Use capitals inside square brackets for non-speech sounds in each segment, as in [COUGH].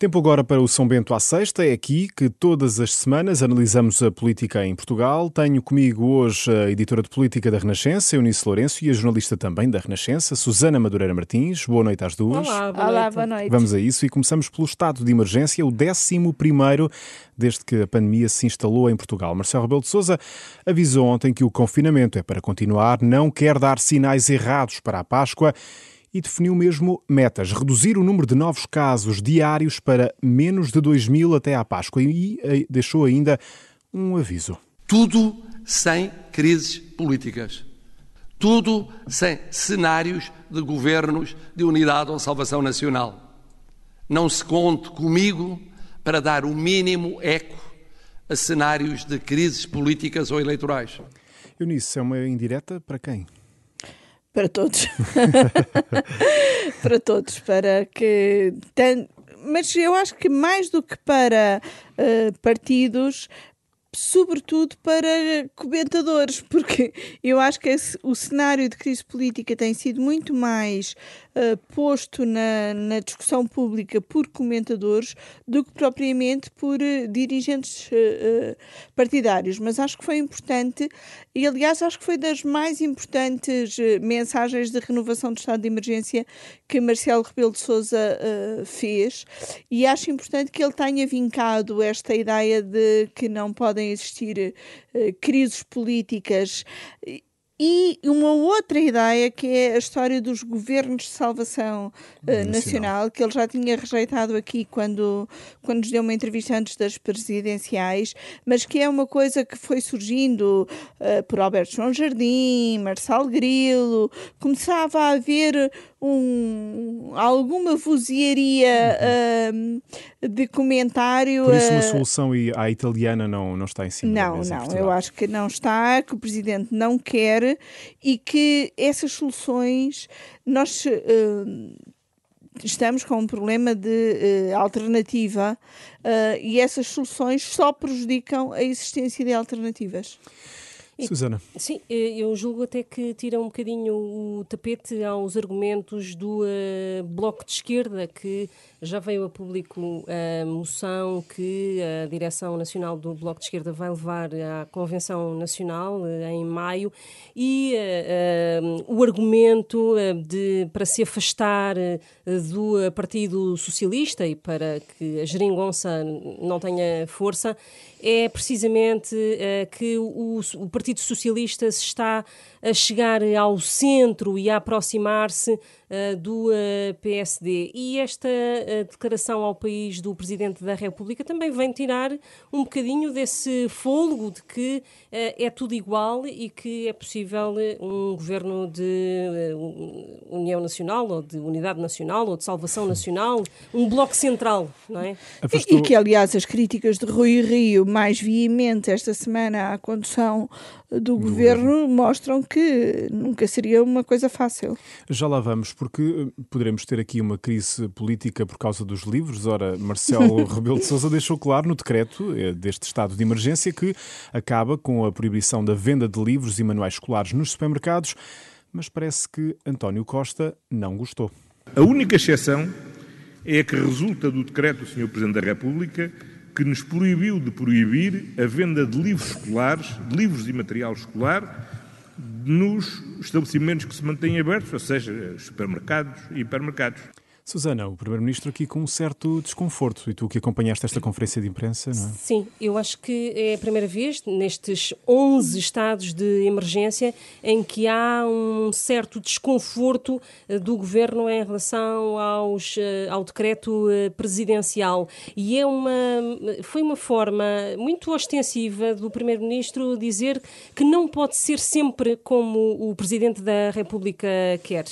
Tempo agora para o São Bento à Sexta. É aqui que todas as semanas analisamos a política em Portugal. Tenho comigo hoje a editora de política da Renascença, Eunice Lourenço, e a jornalista também da Renascença, Susana Madureira Martins. Boa noite às duas. Olá, boa, Olá, noite. boa noite. Vamos a isso e começamos pelo estado de emergência, o 11 primeiro desde que a pandemia se instalou em Portugal. Marcelo Rebelo de Sousa avisou ontem que o confinamento é para continuar, não quer dar sinais errados para a Páscoa e definiu mesmo metas, reduzir o número de novos casos diários para menos de 2 mil até à Páscoa e eh, deixou ainda um aviso. Tudo sem crises políticas. Tudo sem cenários de governos de unidade ou salvação nacional. Não se conte comigo para dar o mínimo eco a cenários de crises políticas ou eleitorais. Eunice, é uma indireta para quem? Para todos. [LAUGHS] para todos. Para que. Mas eu acho que mais do que para uh, partidos, sobretudo para comentadores, [LAUGHS] porque eu acho que esse, o cenário de crise política tem sido muito mais uh, posto na, na, discussão pública por comentadores do que propriamente por uh, dirigentes uh, partidários. Mas acho que foi importante, e aliás acho que foi das mais importantes mensagens de renovação do estado de emergência que Marcelo Rebelo de Sousa fez, e acho importante que ele tenha vincado esta ideia de que não podem existir crises políticas e uma outra ideia que é a história dos governos de salvação uh, nacional. nacional, que ele já tinha rejeitado aqui quando, quando nos deu uma entrevista antes das presidenciais, mas que é uma coisa que foi surgindo uh, por Alberto João Jardim, Marçal Grilo, começava a haver um, alguma vozearia uhum. uh, de comentário. Por isso uma solução à italiana não, não está em cima Não, da mesa não, eu acho que não está, que o Presidente não quer e que essas soluções nós uh, estamos com um problema de uh, alternativa uh, e essas soluções só prejudicam a existência de alternativas. [LAUGHS] Susana. Sim, eu julgo até que tira um bocadinho o tapete aos argumentos do uh, Bloco de Esquerda, que já veio a público a moção que a Direção Nacional do Bloco de Esquerda vai levar à Convenção Nacional uh, em maio, e uh, o argumento de, para se afastar do Partido Socialista e para que a geringonça não tenha força é precisamente que o, o Partido Socialista se está a chegar ao centro e a aproximar-se do uh, PSD. E esta uh, declaração ao país do Presidente da República também vem tirar um bocadinho desse fôlego de que é tudo igual e que é possível um governo de União Nacional ou de Unidade Nacional ou de Salvação Nacional, um bloco central, não é? E, e que, aliás, as críticas de Rui Rio mais veemente esta semana à condução do, do governo, governo mostram que nunca seria uma coisa fácil. Já lá vamos, porque eh, poderemos ter aqui uma crise política por causa dos livros. Ora, Marcelo [LAUGHS] Rebelo de Sousa deixou claro no decreto eh, deste estado de emergência que acaba com a proibição da venda de livros e manuais escolares nos supermercados, mas parece que António Costa não gostou. A única exceção é a que resulta do decreto do Sr. Presidente da República que nos proibiu de proibir a venda de livros escolares, de livros e material escolar, nos estabelecimentos que se mantêm abertos, ou seja, supermercados e hipermercados. Susana, o Primeiro-Ministro aqui com um certo desconforto, e tu que acompanhaste esta conferência de imprensa, não é? Sim, eu acho que é a primeira vez nestes 11 estados de emergência em que há um certo desconforto eh, do Governo em relação aos, eh, ao decreto eh, presidencial. E é uma, foi uma forma muito ostensiva do Primeiro-Ministro dizer que não pode ser sempre como o Presidente da República quer.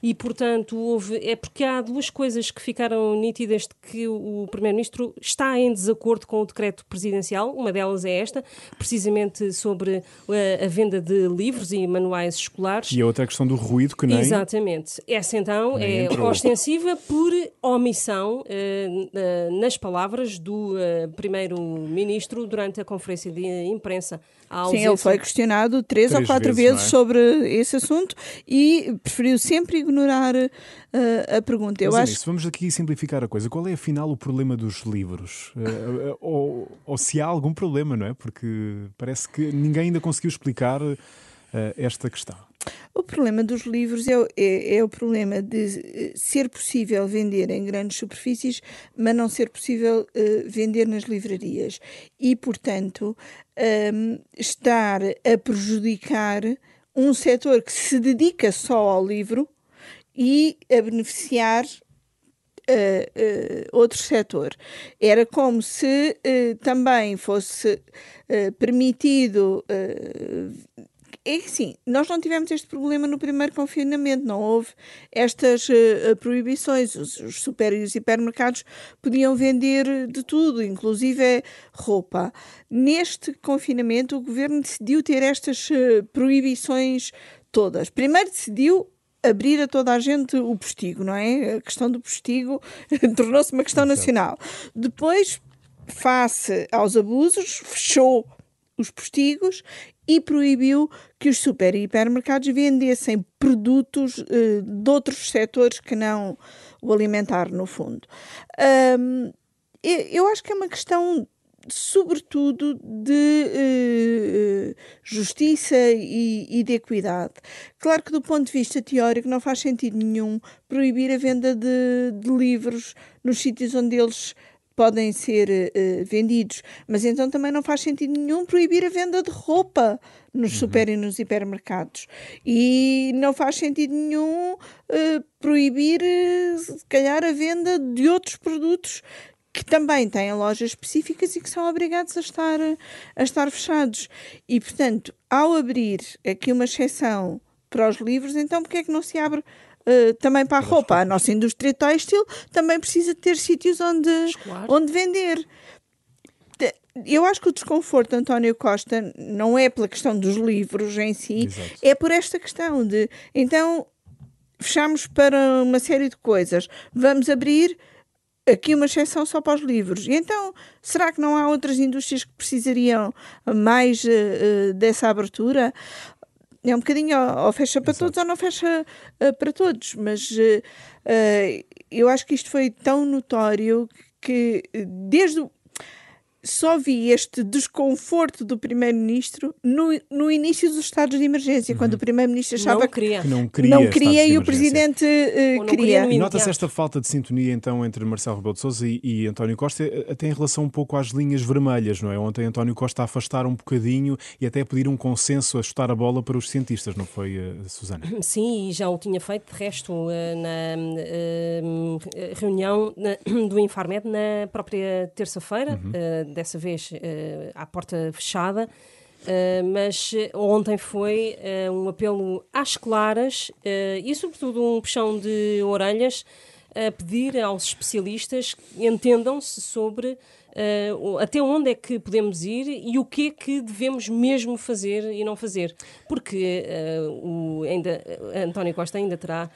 E, portanto, houve, é porque há duas coisas que ficaram nítidas de que o Primeiro-Ministro está em desacordo com o decreto presidencial. Uma delas é esta, precisamente sobre a, eh, a venda de livros e manuais escolares. E a outra é a questão do ruído que nem... Exatamente. Essa, então, é entrou. ostensiva por omissão eh, nas palavras do eh, Primeiro-Ministro durante a conferência de imprensa. Sim, ele foi questionado três, três ou quatro vezes, vezes é? sobre esse assunto e preferiu sempre ignorar uh, a pergunta. Eu eu acho... Nisso, vamos aqui simplificar a coisa. Qual é afinal o problema dos livros? Uh, ou, ou, se há algum problema, não é? Porque parece que ninguém ainda conseguiu explicar uh, esta questão. O problema dos livros é, é, é, o problema de ser possível vender em grandes superfícies, mas não ser possível uh, vender nas livrarias. E, portanto, um, estar a prejudicar um setor que se dedica só ao livro e a beneficiar Uh, outro setor. Era como se uh, também fosse permitido é que sim, nós não tivemos este problema no primeiro confinamento, não houve estas uh, proibições. Os, os super e os hipermercados podiam vender de tudo, inclusive roupa. Neste confinamento, o governo decidiu ter estas uh, proibições todas. Primeiro decidiu abrir a toda a gente o postigo, não é? A questão do postigo [LAUGHS] tornou-se uma questão nacional. Depois, face aos abusos, fechou os postigos e proibiu que os super e hipermercados vendessem produtos uh, de outros setores que não o alimentar, no fundo. Um, eu acho que é uma questão sobretudo de uh, justiça e, e, de equidade. Claro que do ponto de vista teórico não faz sentido nenhum proibir a venda de, de livros nos sítios onde eles podem ser uh, vendidos, mas então também não faz sentido nenhum proibir a venda de roupa nos uhum. super e nos hipermercados. E não faz sentido nenhum uh, proibir, uh, se calhar, a venda de outros produtos que também têm lojas específicas e que são obrigados a estar, a estar fechados. E, portanto, ao abrir aqui uma exceção para os livros, então porque é que não se abre uh, também para a roupa. A nossa indústria têxtil também precisa ter sítios onde, onde vender. Eu acho que o desconforto de António Costa não é pela questão dos livros em si, Exato. é por esta questão de então fechamos para uma série de coisas, vamos abrir aqui uma exceção só para os livros. E então, será que não há outras indústrias que precisariam mais uh, dessa abertura? é um bocadinho ou, fecha para Exato. todos ou não fecha uh, para todos, mas uh, uh, eu acho que isto foi tão notório que desde o, só vi este desconforto do Primeiro-Ministro no, no início dos estados de emergência, uhum. quando o Primeiro-Ministro achava não queria. que não queria, não queria e o Presidente uh, queria. E nota-se esta falta de sintonia então entre Marcelo Rebelo de Sousa e, e, António Costa, até em relação um pouco às linhas vermelhas, não é? Ontem António Costa a afastar um bocadinho e até a pedir um consenso a chutar a bola para os cientistas, não foi, uh, Susana? [CLEARS THROAT] Sim, e já o tinha feito, de resto, uh, na reunião na, [CLEARS THROAT] do Infarmed na própria terça-feira. Uhum dessa vez uh, à porta fechada. Uh, mas ontem foi uh, um apelo às claras e, sobretudo, um puxão de orelhas a pedir aos especialistas que entendam-se sobre até onde é que podemos ir e o que é que devemos mesmo fazer e não fazer. Porque o, ainda, António Costa ainda terá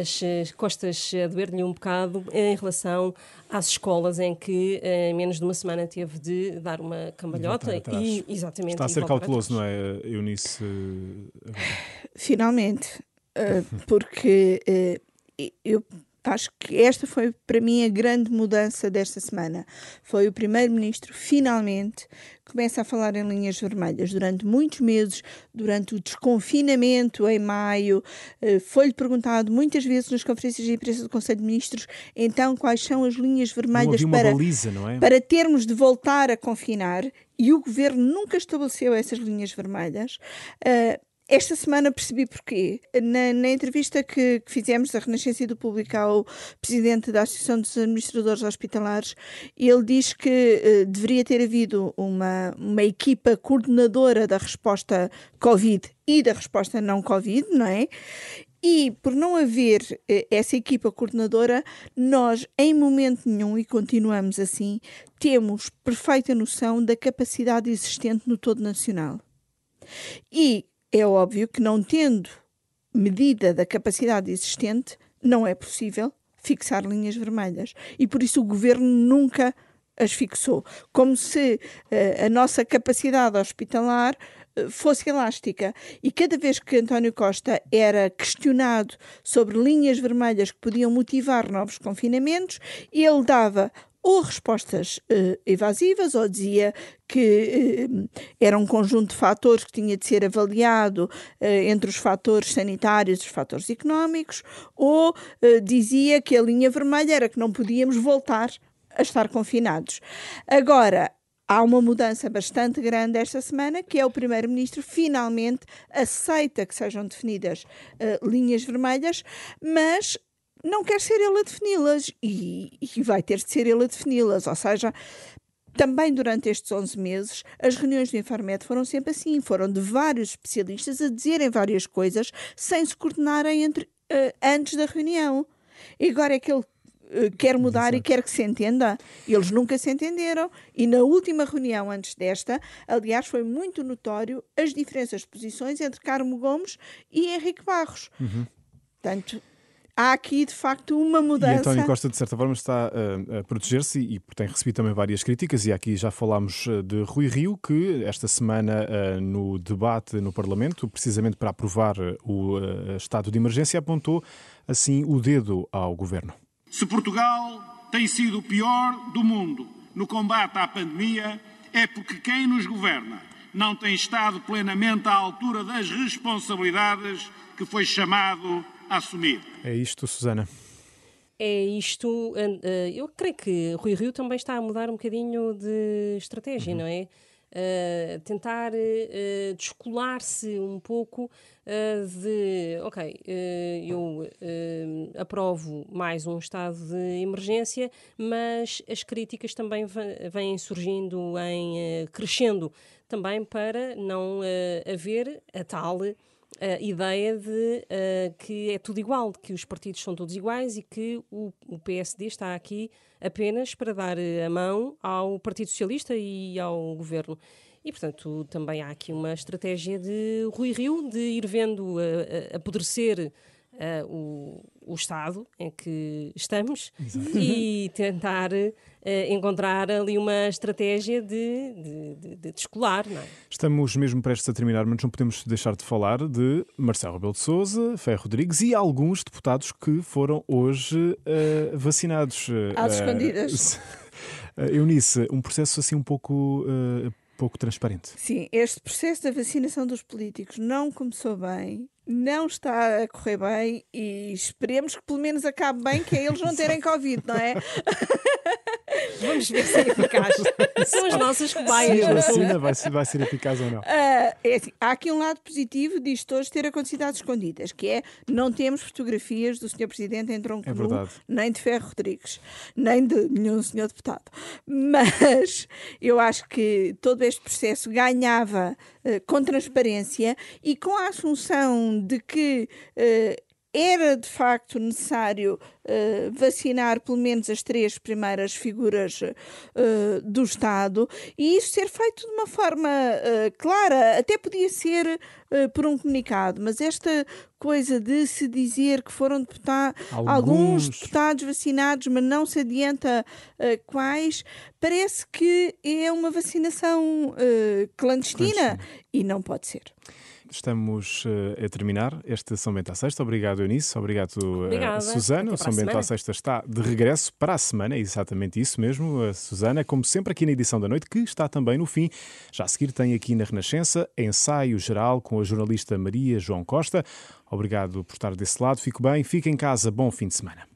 as costas a doer-lhe um bocado em relação às escolas em que em menos de uma semana teve de dar uma cambalhota e exatamente está a ser cauteloso, não é, Eunice? Finalmente, eh, porque eh, eu acho que esta foi para mim a grande mudança desta semana. Foi o primeiro-ministro finalmente começa a falar em linhas vermelhas. Durante muitos meses, durante o desconfinamento em maio, eh, foi-lhe perguntado muitas vezes nas conferências de imprensa do Conselho de Ministros, então quais são as linhas vermelhas para, baliza, é? para termos de voltar a confinar. E o governo nunca estabeleceu essas linhas vermelhas. Uh, esta semana percebi porquê. Na, na entrevista que, que, fizemos da Renascença do Público ao presidente da Associação dos Administradores Hospitalares, ele diz que uh, deveria ter havido uma, uma equipa coordenadora da resposta Covid e da resposta não Covid, não é? E por não haver uh, essa equipa coordenadora, nós, em momento nenhum, e continuamos assim, temos perfeita noção da capacidade existente no todo nacional. E é óbvio que, não tendo medida da capacidade existente, não é possível fixar linhas vermelhas. E por isso o governo nunca as fixou. Como se uh, a nossa capacidade hospitalar eh, fosse elástica. E cada vez que António Costa era questionado sobre linhas vermelhas que podiam motivar novos confinamentos, ele dava ou respostas uh, evasivas, ou dizia que uh, era um conjunto de fatores que tinha de ser avaliado uh, entre os fatores sanitários e os fatores económicos, ou dizia que a linha vermelha era que não podíamos voltar a estar confinados. Agora, há uma mudança bastante grande esta semana, que é o Primeiro-Ministro finalmente aceita que sejam definidas linhas vermelhas, mas não quer ser ele a defini-las e, e vai ter de ser ele a defini-las. Ou seja, também durante estes 11 meses, as reuniões do Infarmed foram sempre assim, foram de vários especialistas a dizerem várias coisas sem se coordenarem entre, uh, antes da reunião. E agora é que ele uh, quer mudar Exato. e quer que se entenda. Eles nunca se entenderam. E na última reunião antes desta, aliás, foi muito notório as diferenças de posições entre Carmo Gomes e Henrique Barros. Uhum. Portanto, há aqui de facto uma mudança. E António Costa, de certa forma, está a, a proteger-se e, tem recebido também várias críticas. E aqui já falámos eh, de Rui Rio, que esta semana, eh, no debate no Parlamento, precisamente para aprovar o estado de emergência, apontou assim o dedo ao governo. Se Portugal tem sido o pior do mundo no combate à pandemia, é porque quem nos governa não tem estado plenamente à altura das responsabilidades que foi chamado a assumir. É isto, Susana. É isto. Eh, eu creio que Rui Rio também está a mudar um bocadinho de estratégia, uhum. não é? Uh, tentar uh, descolar-se um pouco uh, de, ok, eu aprovo mais um estado de emergência, mas as críticas também vêm surgindo em crescendo também para não haver a tal a ideia de uh, que é tudo igual, que os partidos são todos iguais e que o, o, PSD está aqui apenas para dar a mão ao Partido Socialista e ao governo. E, portanto, também há aqui uma estratégia de Rui Rio de ir vendo a, a apodrecer uh, o, o estado em que estamos Exato. e tentar uh, encontrar ali uma estratégia de, de, de, de descolar. Não é? Estamos mesmo prestes a terminar, mas não podemos deixar de falar de Marcelo Rebelo de Sousa, Ferro Rodrigues e alguns deputados que foram hoje uh, vacinados. Às escondidas. Eunice, um processo assim um pouco pouco transparente. Sim, este processo da vacinação dos políticos não começou bem não está a correr bem e esperemos que pelo menos acabe bem, que é eles não terem Covid, não é? [LAUGHS] Vamos ver se é eficaz. [LAUGHS] São as nossas cobaias. Se a vacina vai, vai ser eficaz ou não. Uh, é assim, há aqui um lado positivo disto hoje ter acontecido às escondidas, que é não temos fotografias do Sr. Presidente em tronco é nu, nem de Ferro Rodrigues, nem de nenhum Sr. Deputado. Mas eu acho que todo este processo ganhava uh, com transparência e com a assunção de que uh, era de facto necessário uh, vacinar pelo menos as três primeiras figuras uh, do Estado e isso ser feito de uma forma uh, clara, até podia ser por um comunicado, mas esta coisa de se dizer que foram deputados, alguns... alguns deputados vacinados, mas não se adianta quais, parece que é uma vacinação clandestina. e não pode ser estamos uh, a terminar este São Bento à Sexta. Obrigado, Eunice. Obrigado, uh, Susana. O São Bento à Sexta está de regresso para a semana, é exatamente isso mesmo, uh, Susana. Como sempre, aqui na edição da noite, que está também no fim. Já a seguir, tem aqui na Renascença ensaio geral com a jornalista Maria João Costa. Obrigado por estar desse lado. Fico bem, fique em casa. Bom fim de semana.